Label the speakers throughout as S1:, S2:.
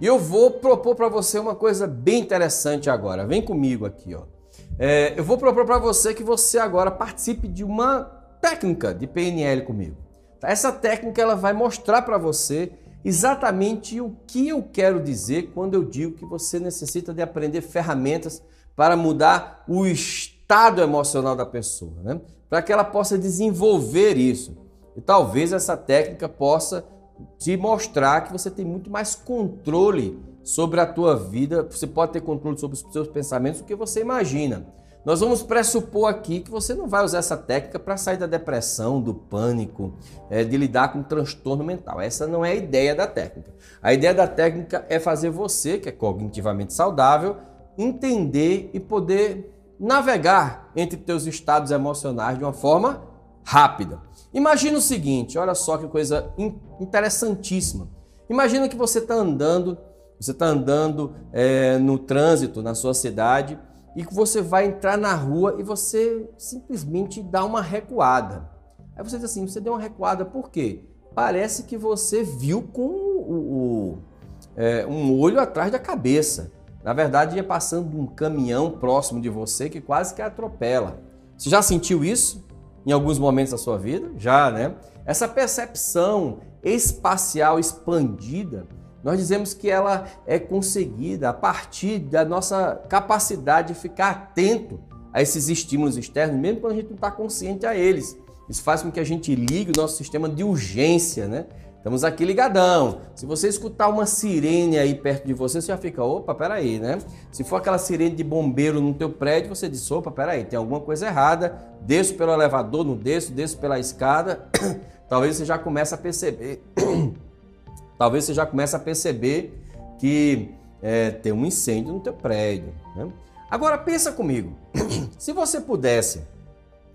S1: E eu vou propor para você uma coisa bem interessante agora. Vem comigo aqui, ó. É, eu vou propor para você que você agora participe de uma técnica de PNL comigo. Essa técnica ela vai mostrar para você exatamente o que eu quero dizer quando eu digo que você necessita de aprender ferramentas para mudar o estado emocional da pessoa, né? para que ela possa desenvolver isso. E talvez essa técnica possa te mostrar que você tem muito mais controle sobre a tua vida, você pode ter controle sobre os seus pensamentos do que você imagina. Nós vamos pressupor aqui que você não vai usar essa técnica para sair da depressão, do pânico, é, de lidar com transtorno mental. Essa não é a ideia da técnica. A ideia da técnica é fazer você, que é cognitivamente saudável, entender e poder navegar entre teus estados emocionais de uma forma rápida. Imagina o seguinte, olha só que coisa interessantíssima. Imagina que você está andando, você está andando é, no trânsito na sua cidade e que você vai entrar na rua e você simplesmente dá uma recuada. Aí você diz assim, você deu uma recuada por quê? Parece que você viu com o, o é, um olho atrás da cabeça. Na verdade, ia passando um caminhão próximo de você que quase que atropela. Você já sentiu isso? em alguns momentos da sua vida? Já, né? Essa percepção espacial expandida, nós dizemos que ela é conseguida a partir da nossa capacidade de ficar atento a esses estímulos externos, mesmo quando a gente não está consciente a eles. Isso faz com que a gente ligue o nosso sistema de urgência, né? Estamos aqui ligadão. Se você escutar uma sirene aí perto de você, você já fica, opa, peraí, né? Se for aquela sirene de bombeiro no teu prédio, você diz, opa, peraí, tem alguma coisa errada. Desço pelo elevador, não desço, desço pela escada. Talvez você já comece a perceber. Talvez você já comece a perceber que é, tem um incêndio no teu prédio. Né? Agora pensa comigo. Se você pudesse,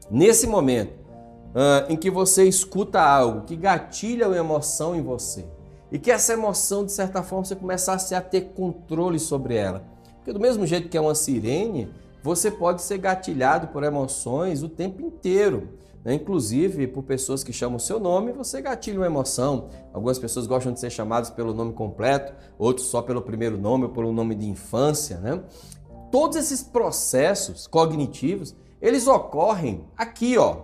S1: nesse momento, uh, em que você escuta algo que gatilha uma emoção em você e que essa emoção, de certa forma, você começasse a ter controle sobre ela. Porque do mesmo jeito que é uma sirene, você pode ser gatilhado por emoções o tempo inteiro. Né? Inclusive por pessoas que chamam o seu nome, você gatilha uma emoção. Algumas pessoas gostam de ser chamadas pelo nome completo, outros só pelo primeiro nome ou pelo nome de infância. Né? Todos esses processos cognitivos, eles ocorrem aqui, ó,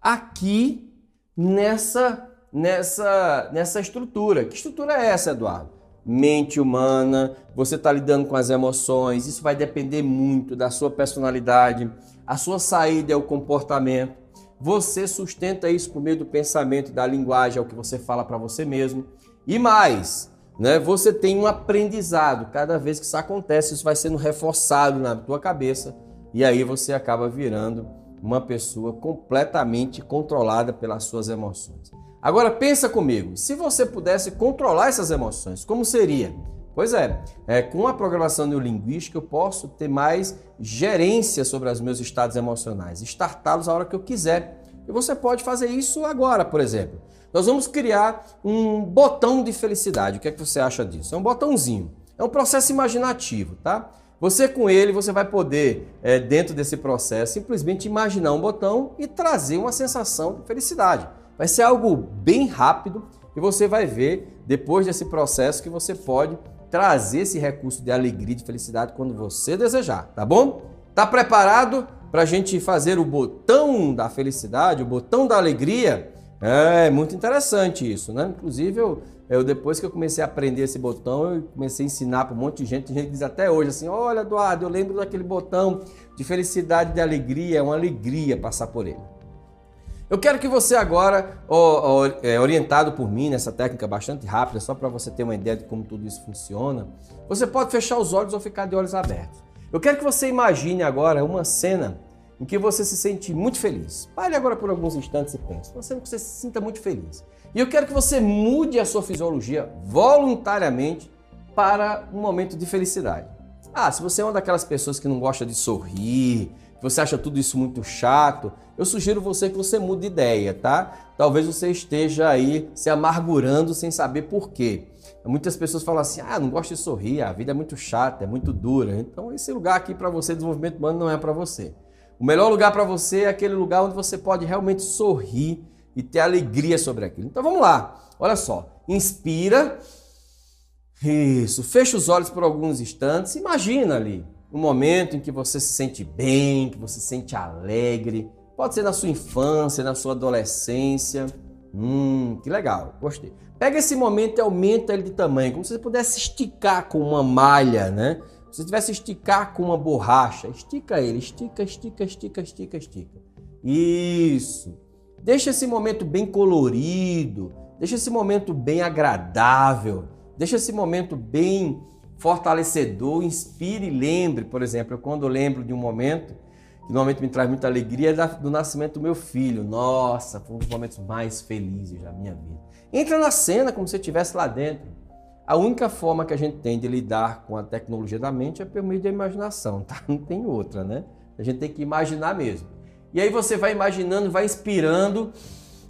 S1: aqui nessa, nessa, nessa estrutura. Que estrutura é essa, Eduardo? Mente humana, você está lidando com as emoções, isso vai depender muito da sua personalidade, a sua saída é o comportamento. Você sustenta isso por meio do pensamento, da linguagem, é o que você fala para você mesmo. E mais, né? Você tem um aprendizado. Cada vez que isso acontece, isso vai sendo reforçado na tua cabeça e aí você acaba virando uma pessoa completamente controlada pelas suas emoções. Agora pensa comigo, se você pudesse controlar essas emoções, como seria? Pois é, é, com a programação neurolinguística eu posso ter mais gerência sobre os meus estados emocionais, startá-los a hora que eu quiser. E você pode fazer isso agora, por exemplo. Nós vamos criar um botão de felicidade. O que é que você acha disso? É um botãozinho. É um processo imaginativo, tá? Você com ele, você vai poder, é, dentro desse processo, simplesmente imaginar um botão e trazer uma sensação de felicidade. Vai ser algo bem rápido e você vai ver, depois desse processo, que você pode trazer esse recurso de alegria e de felicidade quando você desejar, tá bom? Tá preparado para a gente fazer o botão da felicidade, o botão da alegria? É muito interessante isso, né? Inclusive, eu eu, depois que eu comecei a aprender esse botão, eu comecei a ensinar para um monte de gente. Tem gente que diz até hoje assim: Olha, Eduardo, eu lembro daquele botão de felicidade, de alegria. É uma alegria passar por ele. Eu quero que você agora, é, orientado por mim nessa técnica bastante rápida, só para você ter uma ideia de como tudo isso funciona, você pode fechar os olhos ou ficar de olhos abertos. Eu quero que você imagine agora uma cena em que você se sente muito feliz. Pare agora por alguns instantes e pense. Uma cena que você se sinta muito feliz. E eu quero que você mude a sua fisiologia voluntariamente para um momento de felicidade. Ah, se você é uma daquelas pessoas que não gosta de sorrir, que você acha tudo isso muito chato, eu sugiro você que você mude de ideia, tá? Talvez você esteja aí se amargurando sem saber por quê. Muitas pessoas falam assim: "Ah, não gosto de sorrir, a vida é muito chata, é muito dura". Então esse lugar aqui para você desenvolvimento humano não é para você. O melhor lugar para você é aquele lugar onde você pode realmente sorrir e ter alegria sobre aquilo. Então vamos lá. Olha só, inspira. Isso, fecha os olhos por alguns instantes. Imagina ali um momento em que você se sente bem, que você se sente alegre. Pode ser na sua infância, na sua adolescência. Hum, que legal, gostei. Pega esse momento e aumenta ele de tamanho, como se você pudesse esticar com uma malha, né? Se você tivesse esticar com uma borracha, estica ele, estica, estica, estica, estica, estica. Isso. Deixa esse momento bem colorido, deixa esse momento bem agradável, deixa esse momento bem fortalecedor, inspire e lembre, por exemplo, quando lembro de um momento que normalmente me traz muita alegria, é do nascimento do meu filho. Nossa, foi um dos momentos mais felizes da minha vida. Entra na cena como se estivesse lá dentro. A única forma que a gente tem de lidar com a tecnologia da mente é por meio da imaginação, tá? Não tem outra, né? A gente tem que imaginar mesmo. E aí você vai imaginando, vai inspirando,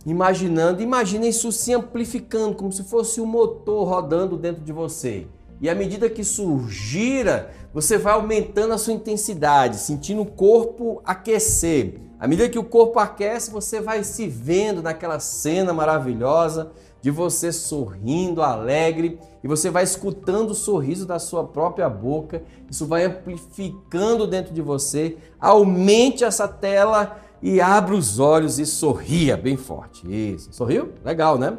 S1: imaginando, imagina isso se amplificando, como se fosse um motor rodando dentro de você. E à medida que isso gira, você vai aumentando a sua intensidade, sentindo o corpo aquecer. À medida que o corpo aquece, você vai se vendo naquela cena maravilhosa de você sorrindo, alegre, e você vai escutando o sorriso da sua própria boca. Isso vai amplificando dentro de você. Aumente essa tela e abra os olhos e sorria bem forte. Isso. Sorriu? Legal, né?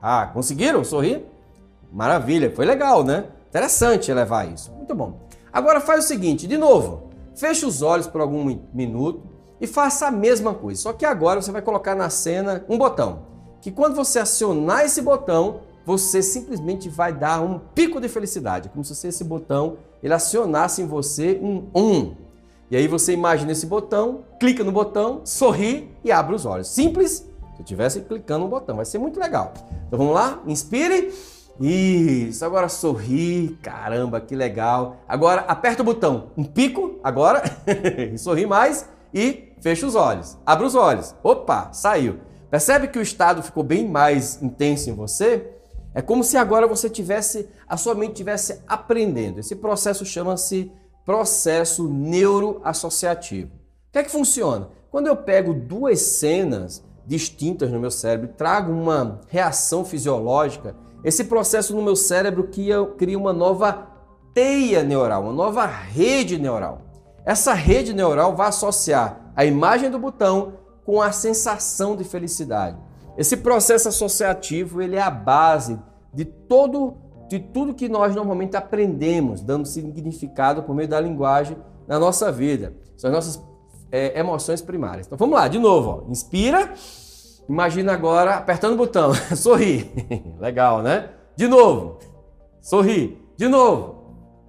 S1: Ah, conseguiram sorrir? Maravilha, foi legal, né? Interessante elevar isso. Muito bom. Agora faz o seguinte, de novo, feche os olhos por algum minuto e faça a mesma coisa. Só que agora você vai colocar na cena um botão, que quando você acionar esse botão, você simplesmente vai dar um pico de felicidade, como se esse botão ele acionasse em você um um. E aí você imagina esse botão, clica no botão, sorri e abre os olhos. Simples, se eu estivesse clicando no botão, vai ser muito legal. Então vamos lá, inspire. Isso, agora sorri, caramba, que legal. Agora aperta o botão, um pico, agora, e sorri mais e fecha os olhos. Abre os olhos. Opa, saiu. Percebe que o estado ficou bem mais intenso em você? É como se agora você tivesse, a sua mente tivesse aprendendo. Esse processo chama-se processo neuroassociativo. O que é que funciona? Quando eu pego duas cenas distintas no meu cérebro e trago uma reação fisiológica, esse processo no meu cérebro cria uma nova teia neural, uma nova rede neural. Essa rede neural vai associar a imagem do botão com a sensação de felicidade. Esse processo associativo ele é a base de todo de tudo que nós normalmente aprendemos, dando significado por meio da linguagem na nossa vida. São as nossas é, emoções primárias. Então vamos lá, de novo. Ó. Inspira. Imagina agora apertando o botão. Sorri. Legal, né? De novo. Sorri. De novo.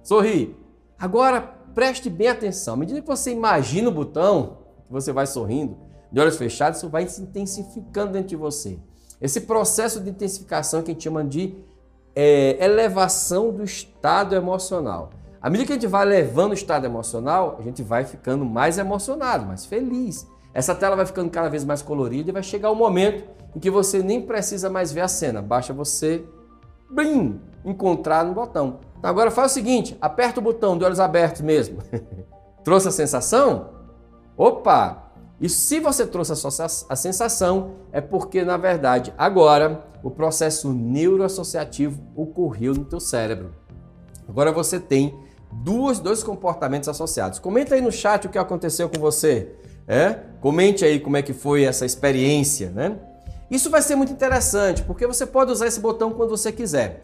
S1: Sorri. Agora preste bem atenção. À medida que você imagina o botão, você vai sorrindo, de olhos fechados, isso vai se intensificando dentro de você. Esse processo de intensificação que a gente chama de é, elevação do estado emocional. À medida que a gente vai elevando o estado emocional, a gente vai ficando mais emocionado, mais feliz. Essa tela vai ficando cada vez mais colorida e vai chegar o um momento em que você nem precisa mais ver a cena, basta você blim, encontrar no botão. Então agora faz o seguinte, aperta o botão de olhos abertos mesmo. Trouxe a sensação? Opa, e se você trouxe a sensação, é porque, na verdade, agora o processo neuroassociativo ocorreu no teu cérebro. Agora você tem duas, dois comportamentos associados. Comenta aí no chat o que aconteceu com você. É? Comente aí como é que foi essa experiência, né? Isso vai ser muito interessante, porque você pode usar esse botão quando você quiser.